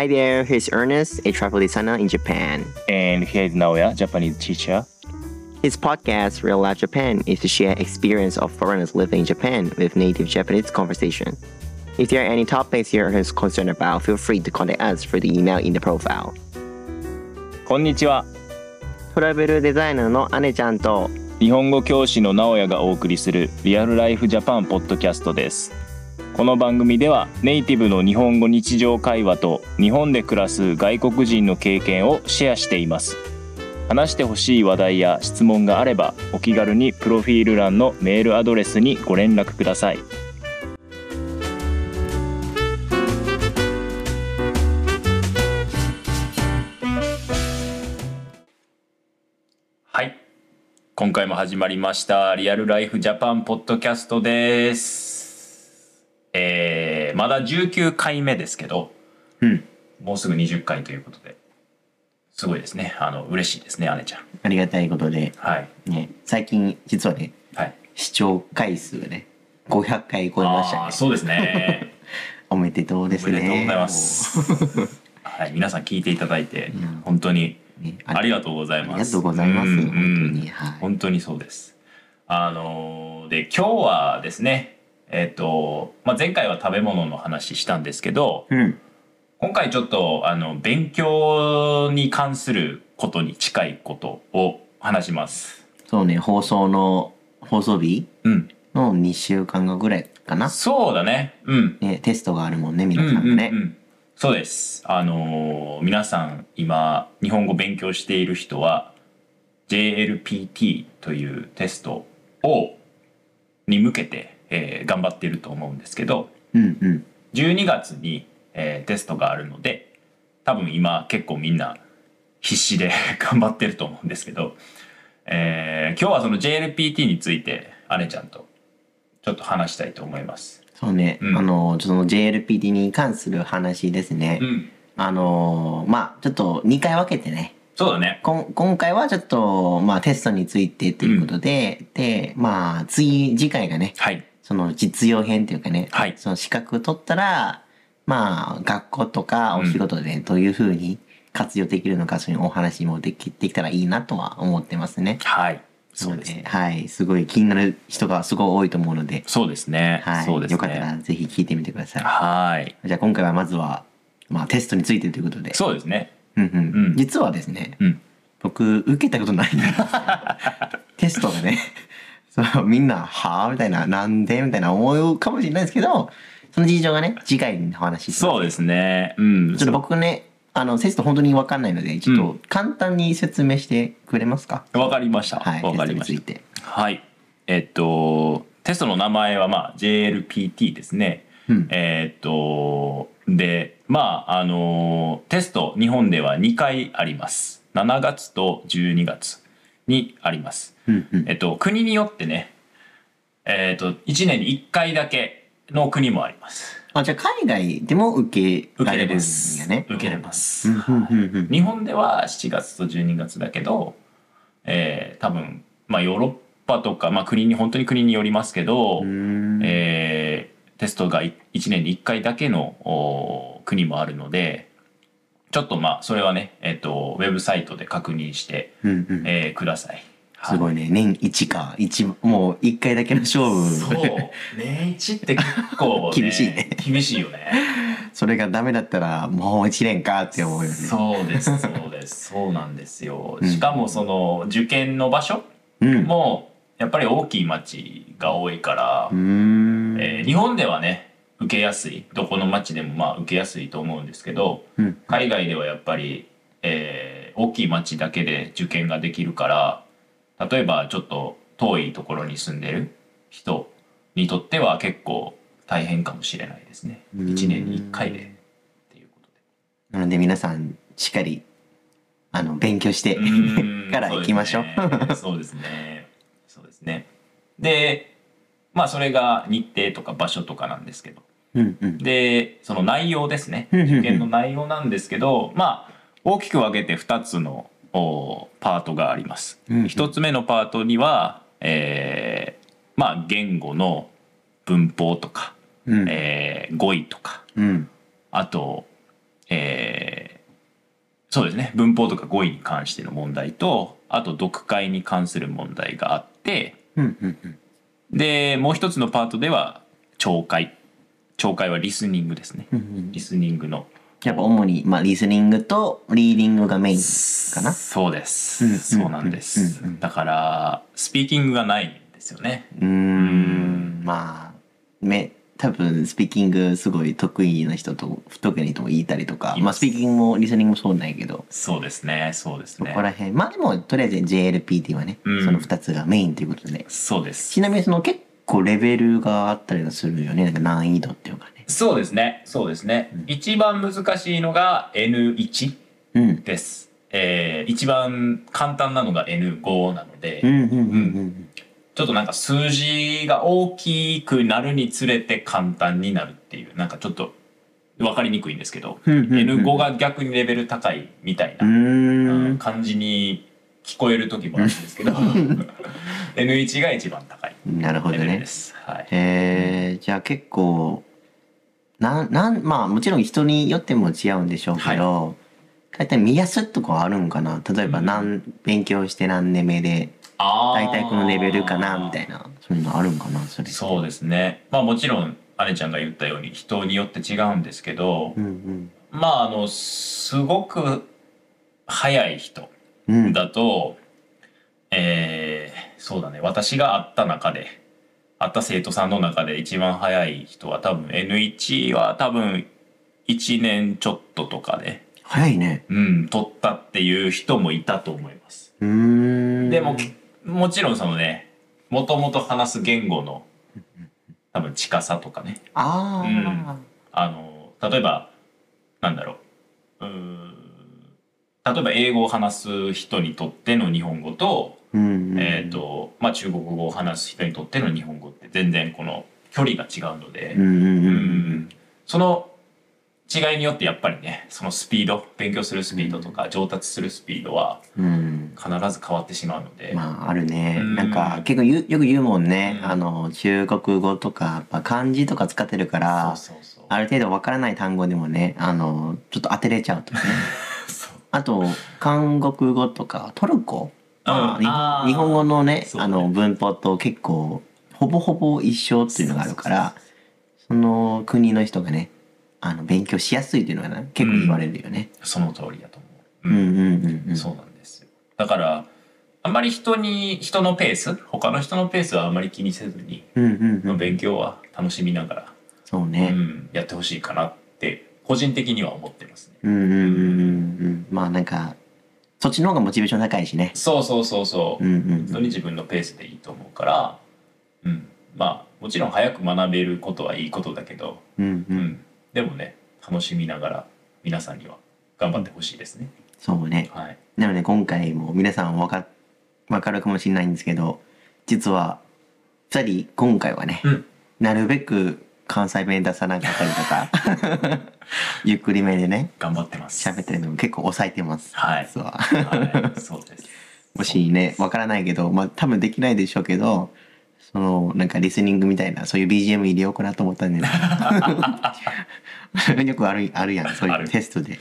Hi there, here's Ernest, a travel designer in Japan. And here is Naoya, Japanese teacher. His podcast, Real Life Japan, is to share experience of foreigners living in Japan with native Japanese conversation. If there are any topics you're concerned about, feel free to contact us through the email in the profile. こんにちは。トラベルデザイナーの姉ちゃんと日本語教師の直哉がお送りするリアルライフジャパンポッドキャストです。 この番組ではネイティブの日本語日常会話と日本で暮らす外国人の経験をシェアしています。話してほしい話題や質問があればお気軽にプロフィール欄のメールアドレスにご連絡ください。はい。今回も始まりましたリアルライフジャパンポッドキャストです。えー、まだ19回目ですけど、うんもうすぐ20回ということで、すごいですね。あの、嬉しいですね、姉ちゃん。ありがたいことで、はい。ね、最近実はね、はい。視聴回数がね、500回超えましたね。あーそうですね。おめでとうですね。おめでとうございます。はい。皆さん聞いていただいてん、本当にねありがとうございます。ありがとうございますん本当にはい本当にそうです。あのーで今日はですね、えっ、と、まあ、前回は食べ物の話したんですけど、うん。今回ちょっとあの勉強に関することに近いことを話します。そうね、放送の、放送日うん。の2週間後ぐらいかな。そうだね。うん。ね、テストがあるもんね、皆うんうんさんね。うんそうです。あのー皆さん今日本語勉強している人は JLPT というテストをに向けて、えー頑張っていると思うんですけどうんうん。12月に、えーテストがあるので多分今結構みんな必死で 頑張ってると思うんですけど、えー今日はその JLPT について姉ちゃんとちょっと話したいと思います。そうね、うんあの、その JLPT に関する話ですね。うん、あの、まあちょっと2回分けてね。そうだね。こん今回はちょっと、まあテストについてということで、で、まあ次、次回がね、はい。その実用編っていうかね、はいその資格取ったら、まあ学校とかお仕事でどういうふうに活用できるのか、そういうお話もできできたらいいなとは思ってますね。はい。そうですね。のはい。すごい気になる人がすごい多いと思うので、そうですね。はい。そうですね。よかったらぜひ聞いてみてください。はい。じゃあ今回はまずは、まあテストについてということで。そうですね。うんうんうん実はですね、うん。僕受けたことないんですよ テストがねそうみんな「はあ?」みたいな「なんで?」みたいな思うかもしれないですけどその事情がね次回にお話そうですね。うん。ちょっと僕ねあのテスト本当に分かんないのでちょっうと簡単に説明してくれますか、わかりました。はいわかりました。はい。えっと、テストの名前はまあ JLPT ですね。うんえっと、で、まあ、あの、テスト日本では2回あります。7月と12月にあります。うんうんえっと、国によってね、えっと、1年に1回だけの国もあります。あじゃあ海外でも受け受けれられるんます。やね受けれます。日本では7月と12月だけど、えー多分、まあ、ヨーロッパとか、まあ、国に本当に国によりますけど、うーんえーテストが1年に1回だけのお国もあるのでちょっとまあそれはね、えっとウェブサイトで確認して、うんうん。えーください。すごいね。年1か。一もう1回だけの勝負。そう。年一って結構、ね、厳しいね。厳しいよね。それがダメだったらもう1年かって思うよね。そうですそうです。そうなんですよ。うん。しかもその受験の場所うん。もやっぱり大きい町が多いから、うーん。えー日本ではね受けやすいどこの町でもまあ受けやすいと思うんですけどうん海外ではやっぱり、えー大きい町だけで受験ができるから例えばちょっと遠いところに住んでる人にとっては結構大変かもしれないですねうん1年に1回でっていうことで。なので皆さんしっかりあの勉強して から行きましょう。そうですね。そうですね。で、まあそれが日程とか場所とかなんですけど。うんうん。で、その内容ですね。受験の内容なんですけど、まあ大きく分けて2つのおパートがあります。うんうん。1つ目のパートには、えーまあ言語の文法とか、うん。えー語彙とか、うん。あと、えーそうですね。文法とか語彙に関しての問題とあと読解に関する問題があってうんうんうん。でもう一つのパートでは聴解聴解はリスニングですね、うんうん。リスニングの。やっぱ主に、まあ、リスニングとリーディングがメインかな？そうです、うんうんそうなんです、うんうんだからスピーキングがないんですよね。うーん、まあ、め、多分スピーキングすごい得意な人と不得意な人もいたりとか、いまあスピーキングもリスニングもそうなんやけど、そうですね。そうですそねこら辺、まあでもとりあえず JLPT はね、うん。その二つがメインということで、そうです。ちなみにその結構レベルがあったりはするよね、なんか難易度っていうかね。そうですね。そうですね、一番難しいのが N1 うん。です、えー一番簡単なのが N5 なので、うんうんうんうん。ちょっとなんか数字が大きくなるにつれて簡単になるっていう。なんかちょっと分かりにくいんですけど、うんうんうん。N5 が逆にレベル高いみたいな。感じに聞こえる時もあるんですけど。N1 が一番高い。なるほどね。はい、えー、じゃあ結構、なん、なん、まあもちろん人によっても違うんでしょうけど、大体目安とかあるんかな？例えば何、勉強して何年目で、大体このレベルかな？みたいな、そういうのあるんかな？それ。そうですね。まあもちろん姉ちゃんが言ったように人によって違うんですけど、うんまああのすごく早い人。うん。うん。だと、えーそうだね。私が会った中で会った生徒さんの中で一番早い人は多分 N1 は多分1年ちょっととかで、早いね。うん、取ったっていう人もいたと思います。でも、もちろんそのねもともと話す言語の多分近さとかね。ああ、あの例えばなんだろう。うーん例えば英語を話す人にとっての日本語と。えーとまあ、中国語を話す人にとっての日本語って全然この距離が違うので、うん。その違いによってやっぱりねそのスピード勉強するスピードとか上達するスピードはうん。必ず変わってしまうので、まああるね。うんなんか結構よく言うもんね。うんあの中国語とか漢字とか使ってるから、ある程度わからない単語でもね、あのちょっと当てれちゃうとかね。あと韓国語とかトルコ、まあ日本語のねあの文法と結構ほぼほぼ一緒っていうのがあるからその国の人がねあの勉強しやすいっていうのがね結構言われるよね。その通りだと思う。うんうんうんうん。そうなんですよ。だから、あんまり人に、人のペース、他の人のペースはあんまり気にせずに、うんうんうん。勉強は楽しみながら、うそうね。ん、やってほしいかなって、個人的には思ってますね。うんうんうんうんうん。まあなんかそっちの方がモチベーション高いしね。そうそうそうそう。うんうん本当に自分のペースでいいと思うから、うん。まあ、もちろん早く学べることはいいことだけど、うんう。うんん。でもね、楽しみながら、皆さんには頑張ってほしいですね。そうね。はい。なので今回も皆さんわかわかるかもしれないんですけど実は2人今回はね、うんなるべく関西弁出さなかったりとか ゆっくりめでね頑張ってます。喋ってるのも結構抑えてます。はい実ははい。そうです。もしねわからないけどまあ多分できないでしょうけどそのなんかリスニングみたいなそういう BGM 入れようかなと思ったんで、ね、よくあるあるやんそういうテストで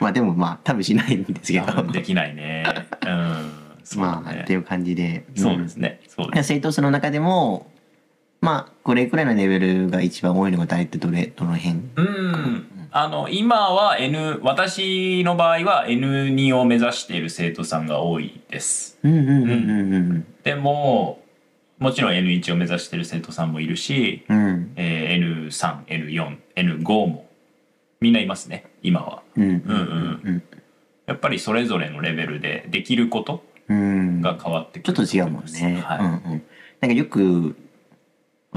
まあでもまあ多分しないんですけどできないね。うん。ねまあっていう感じでそうですね。そうです。生徒数の中でもまあこれくらいのレベルが一番多いのが大体どれどの辺？うん。あの、今は N、私の場合は N2 を目指している生徒さんが多いです。うんうんうんうんうんでも、もちろん N1 を目指している生徒さんもいるし、うん。えー N3、N4、N5 もみんないますね、今は。うんうんうんうんやっぱりそれぞれのレベルでできることうん。が変わってくちょっると違うもんね、はい。うんうん。なんかよく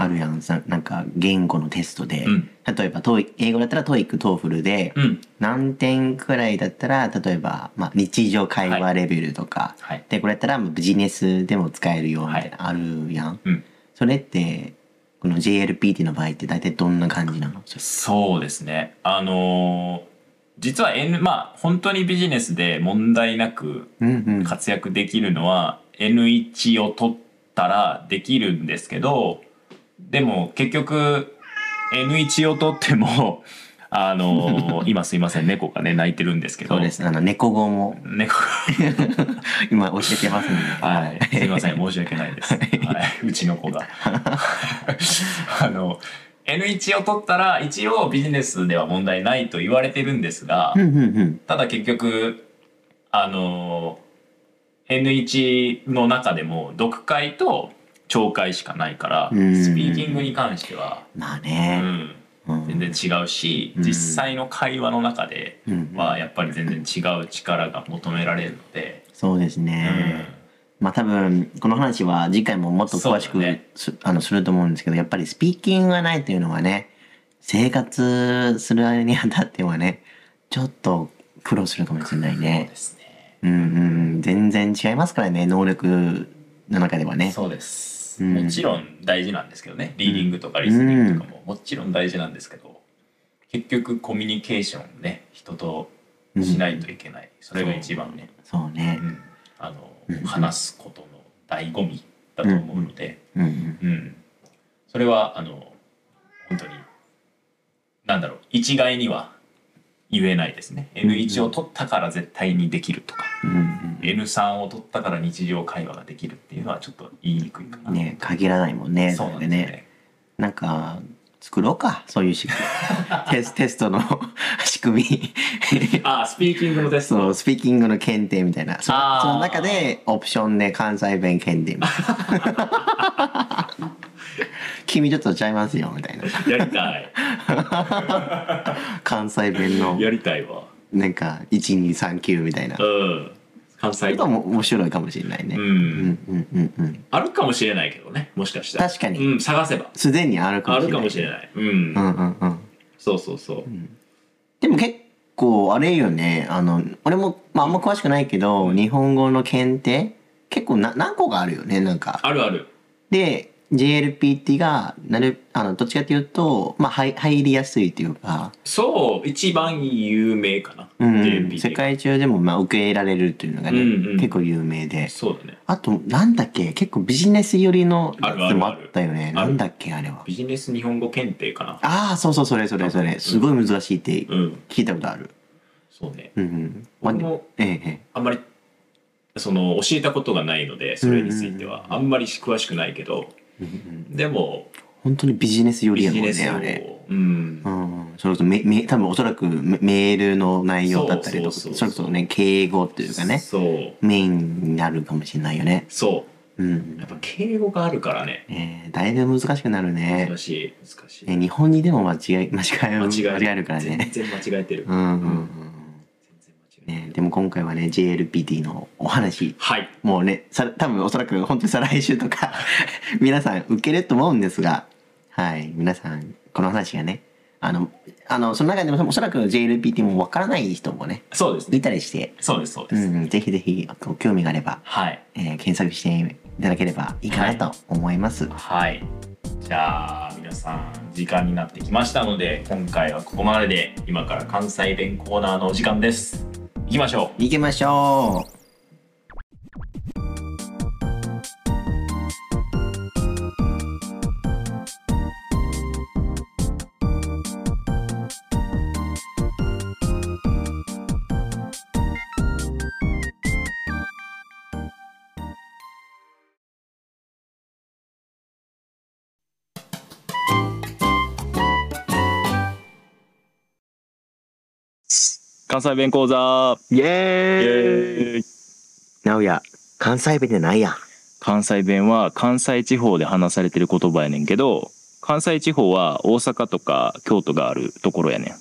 あるやんさなんか言語のテストで、うん例えば英語だったら TOEIC TOEFL で、うん。何点くらいだったら例えば、まあ、日常会話レベルとか、はい。でこれやったらまあビジネスでも使えるよみたいな、あるやん、うん。それってこの JLPT の場合って大体どんな感じなの？そうですね。あのー実は N、まあ、本当にビジネスで問題なく活躍できるのは N1 を取ったらできるんですけど、でも結局 N1 を取っても、あの 今すいません猫がね泣いてるんですけど。そうです。あの、猫語も。猫 今教えてますんで。がはい。すいません。申し訳ないです、はい、うちの子が。あの N1 を取ったら一応ビジネスでは問題ないと言われてるんですがうんうんうん。ただ結局あの N1 の中でも読解と聴解しかないからうん。スピーキングに関しては、うまあね。ん、うん。全然違うしうん。実際の会話の中でうん。はやっぱり全然違う力が求められるので、そうですうん。ね。まあ多分この話は次回ももっと詳しくそうだね。す,、あのすると思うんですけどやっぱりスピーキングがないというのはね生活するにあたってはねちょっと苦労するかもしれないそうねで。すね。うんうん全然違いますからね能力の中ではね。そうです、うんもちろん大事なんですけどね。リーディングとかリスニングとかももちろん大事なんですけど結局コミュニケーションね人としないといけない、それが一番ね、そうね。う。ん。あのうん話すことの醍醐味だと思うので、うん。それはあの本当になんだろう。一概には言えないですね。N1 を取ったから絶対にできるとか、うんうん。N3 を取ったから日常会話ができるっていうのはちょっと言いにくいかな、ね限らないもんね。そうなんれですよね。なんか作ろうかそういう仕組み。テステストの 仕組み。あスピーキングのテスト。スピーキングの検定みたいな。その中で、オプションで関西弁検定みたいな。君ちょっとちゃいますよ、みたいな。やりたい関西弁の、やりたいわなんか、1239みたいな。うん関西それとも面白いかもしれないね。ううんんうんうんうん。あるかもしれないけどねもしかしたら確かにうん、探せばすでにあるかもしれない。あるかもしれないうん、うんうんうん。そうそうそう、でも結構、あれよね。あの、俺も、まああんま詳しくないけど、日本語の検定、結構な何個かあるよね、なんか。あるあるで JLPT がなるあのどっちかというと、まあ、入入りやすいというか、そう一番有名かな、うん。世界中でもまあ受け入れられるというのがね、うんうん。結構有名で。そうだね。あとなんだっけ？結構ビジネス寄りのやつもあったよね。なんだっけあれは。ビジネス日本語検定かな。ああそうそうそれそれそれすごい難しいってうん。聞いたことある。そうね。うんうん。まあ僕もええええ。あんまりその教えたことがないのでそれについては。あんまり詳しくないけど、でも本当にビジネス寄りビやもんねあれ。うん。うん、それこそめめ多分おそらくメメールの内容だったりとかそれこそね敬語っていうかねそう。メインになるかもしれないよね。そう。うん。や。っぱ敬語があるからね。えー、だいぶ難しくなるね。難。しい難しい。ね日本にでも間違い間違い間違え間違えるからね。全然間違えてる、うんうんうん。ね、でも今回はね JLPT のお話。はい。もうねさ多分おそらく本当に再来週とか 皆さん受けると思うんですが。はい。皆さんこの話がねあのあのその中でもおそらく JLPT もわからない人もねいそうですね。たりして、そうですそうです、うん、ぜひぜひご興味があれば、はい。えー検索していただければいいかなと思います。はい。じゃあ皆さん時間になってきましたので今回はここまでで今から関西弁コーナーのお時間です行きましょう。行きましょう。関西弁講座。イエイーイ。エーイ。直哉関西弁でないやん。関西弁は関西地方で話されてる言葉やねんけど関西地方は大阪とか京都があるところやねん。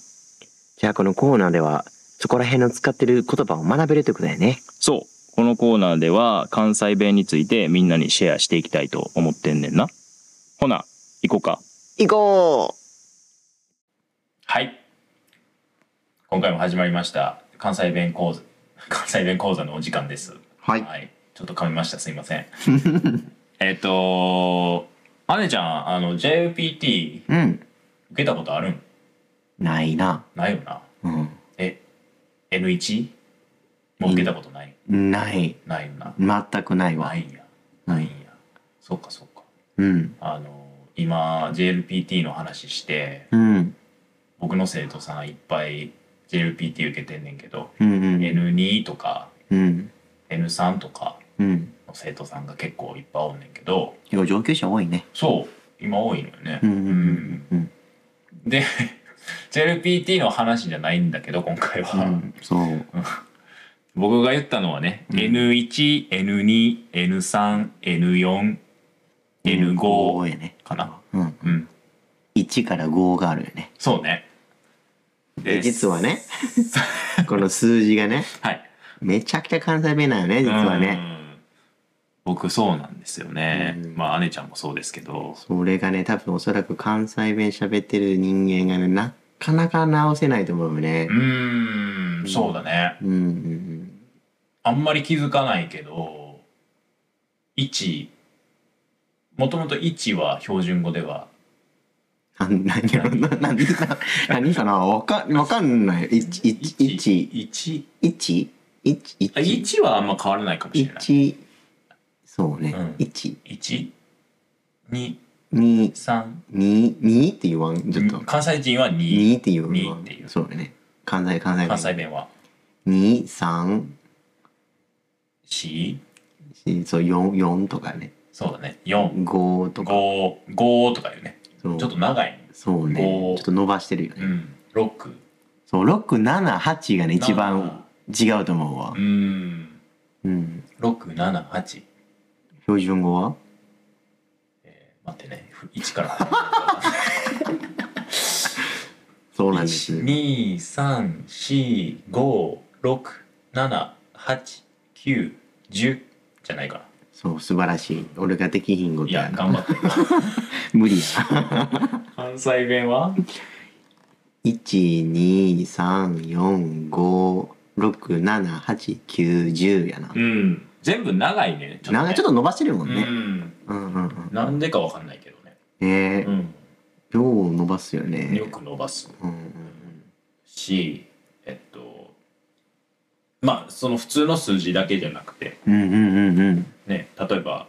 じゃあこのコーナーではそこら辺の使ってる言葉を学べるってことだよね。そう。このコーナーでは関西弁についてみんなにシェアしていきたいと思ってんねんな。ほな行こうか。行こはい今回も始まりました関西弁講座 関西弁講座のお時間です。はい。はい、ちょっと噛みました。すいません。えっとあねちゃんあの JLPT ううん。受けたことあるん？ないな。ないよな。うん。え N1 もう受けたことない、ない。ないよな。全くないわ。ないんや。ないんや。そうかそうか。うん。あの今 JLPT の話してうん。僕の生徒さんいっぱい JLPT 受けてんねんけど、うんうん。N2 とかうん。N3 とかうん。の生徒さんが結構いっぱいおんねんけど結構上級者多いね。そう今多いのよね。うんうんうんうん。で JLPT の話じゃないんだけど今回は、うん、そう。僕が言ったのはね、うん N1、N2、N3、N4、N5 やね。かな。うん。うん、1から5があるよね。そうね。で、実はね、この数字がね、はい。めちゃくちゃ関西弁なんよね、実はね。うん。僕そうなんですよね。うんまあ姉ちゃんもそうですけど。それがね、多分おそらく関西弁喋ってる人間がね、なかなか直せないと思うよねう。ーん、そうだね。うんうんあんまり気づかないけど、1、もともと1は標準語では、何やろな何か何かなわかわかんない。一一一。1、一？一？あ1はあんま変わらないかもしれない。一？そうね。うん。一。1、2、二？3、二？二？って言わんちょっと。関西人は2、二？って言う二っていう。そうだね。関西関西。弁。関西弁は？二？三？4、四？そう四四とかね。そうだね、4、五とか。5、5とかいうね。ちょっと長いね。そうね。ち五ょっと伸ばしてるよね。うん、6。そう六七八がね一番違うと思うわう。ん、うん。6、7、8。標準語は？えー待ってね、1から。そうなんです。2、3、4、5、6、7、8、9、10じゃないかな。そう素晴らしい。俺ができひんこといや、やな。頑張って。無理や。関西弁は？一二三四五六七八九十やなう。ん。全部長いね。なんかちょっと伸ばしてるもんね。うん。うんうんうん。なんでかわかんないけどね。ねえう、ん。よう伸ばすよね。よく伸ばすうんうんし、えっと、まあ、その普通の数字だけじゃなくて、うん。うんうんうんうん。ね、例えば、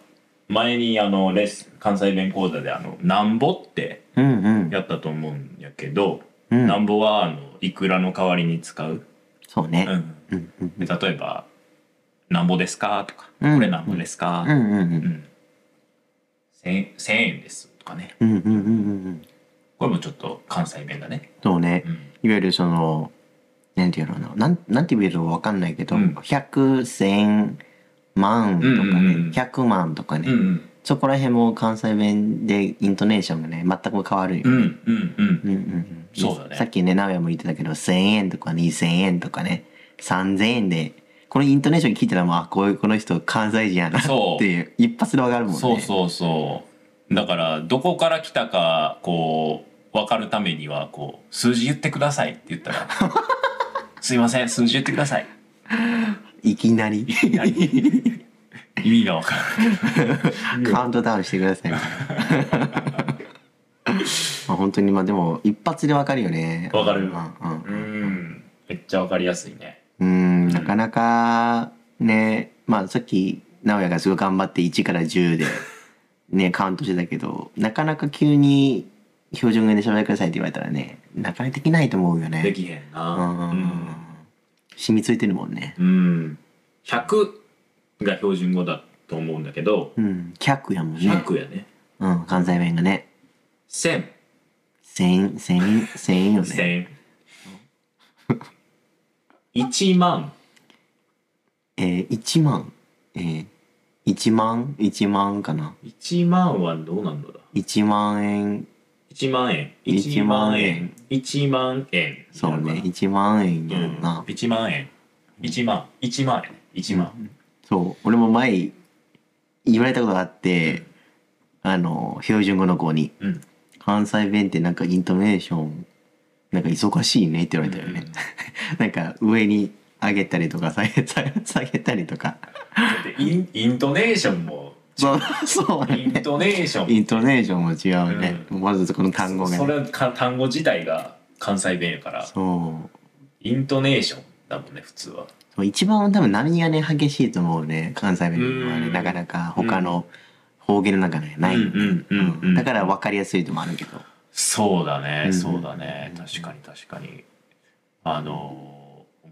前にあのレッスン関西弁講座であの「なんぼ」って。やったと思うんやけど、うんなんぼはあのいくらの代わりに使う、そうね。うん、うんうんで例えば「なんぼですか?」とか「うんこれなんぼですか?うんうんう。うんん千1000円です」とかねうんうんうんうんうん。これもちょっと関西弁だね、そうねう。ん、いわゆるその、なんていうのかな。なん、なんて言えるかわかんないけど、うん百、千、万とかうんうんうんね、百万とかね。うんうんそこら辺も関西弁でイントネーションがね、全く変わるよね。うんうんうんうんうんうんそうだねさっきね、直哉も言ってたけど、1000円とか2000円とかね、3000円で、このイントネーション聞いたらもう、あ、こういう、この人関西人やなそうっていう、一発でわかるもんね。そうそうそうだからどこから来たかこう分かるためにはこう数字言ってくださいって言ったら「すいません数字言ってください。いきなり？」意味が分からない。カウントダウンしてください。まあ本当にまあでも一発でわかるよね。わかる。うんうん。うん。めっちゃ分かりやすいね。うん、なかなかね、まあさっき直哉がすごい頑張って1から10でね、カウントしてたけど、なかなか急に標準語で喋ってくださいって言われたらね、なかなかできないと思うよね。できへんなうん染みついてるもんね。うん、うん、100が標準語だと思うんだけどうん、100やもんね。100やねうん、関西弁がね。1000 1000、1000、1000よね。1000 1万えー、1万。えー、1万 ?1 万かな。1万はどうなんだ？ろう1万円。1万円。1 1万万円。円1万円。そうね、1万円うやんな。1万円。1万。1万円。1万。そう、俺も前言われたことがあって、あの、標準語の子に、うん。関西弁ってなんかイントネーション、なんか忙しいねって言われたよね。なんか上に上げたりとか下げ下げたりとか。インイントネーションもそう、そうね。イントネーション。イントネーションも違うね。まずこの単語がそね。れか単語自体が関西弁やから。そう。イントネーションだもんね普通は。そう一番多分波がね激しいと思うね関西弁はね。うん。なかなか他の方言の中でない、うんうんうんうん。だから分かりやすいともあるけど。そうだね、うん。そうだね。確かに確かに。あの面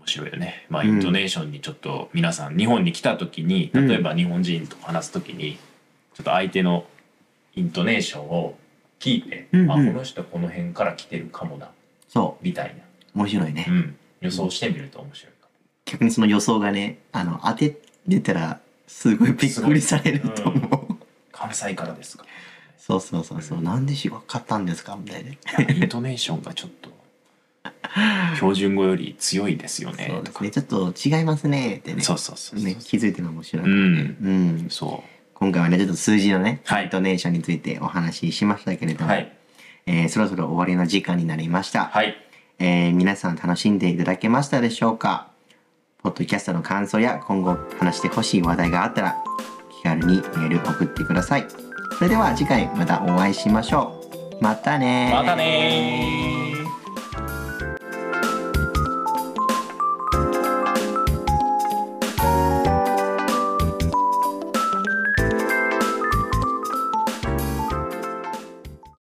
白いよね。まあうんイントネーションにちょっと皆さん日本に来た時にうん。例えば日本人と話す時にちょっと相手のイントネーションを聞いて、うんうん。あこの人この辺から来てるかもなそみたいな、う面白いね、うん、予想してみると面白いか逆にその予想がねあの当ててたらすごいびっくりされると思う、も関西からですか。そうそうそうそう、うん。なんでし分かったんですか？みたいな、イントネーションがちょっと 標準語より強いですよねそうですね。ちょっと違いますねってね。そうそうそうね気づいても面白い、うん。うん、そう。今回はねちょっと数字のね、はい。イントネーションについてお話ししましたけれども、はい。えーそろそろ終わりの時間になりました、はい。えー皆さん楽しんでいただけましたでしょうか？ポッドキャストの感想や今後話してほしい話題があったら気軽にメール送ってください。それでは次回またお会いしましょう。またねまたねー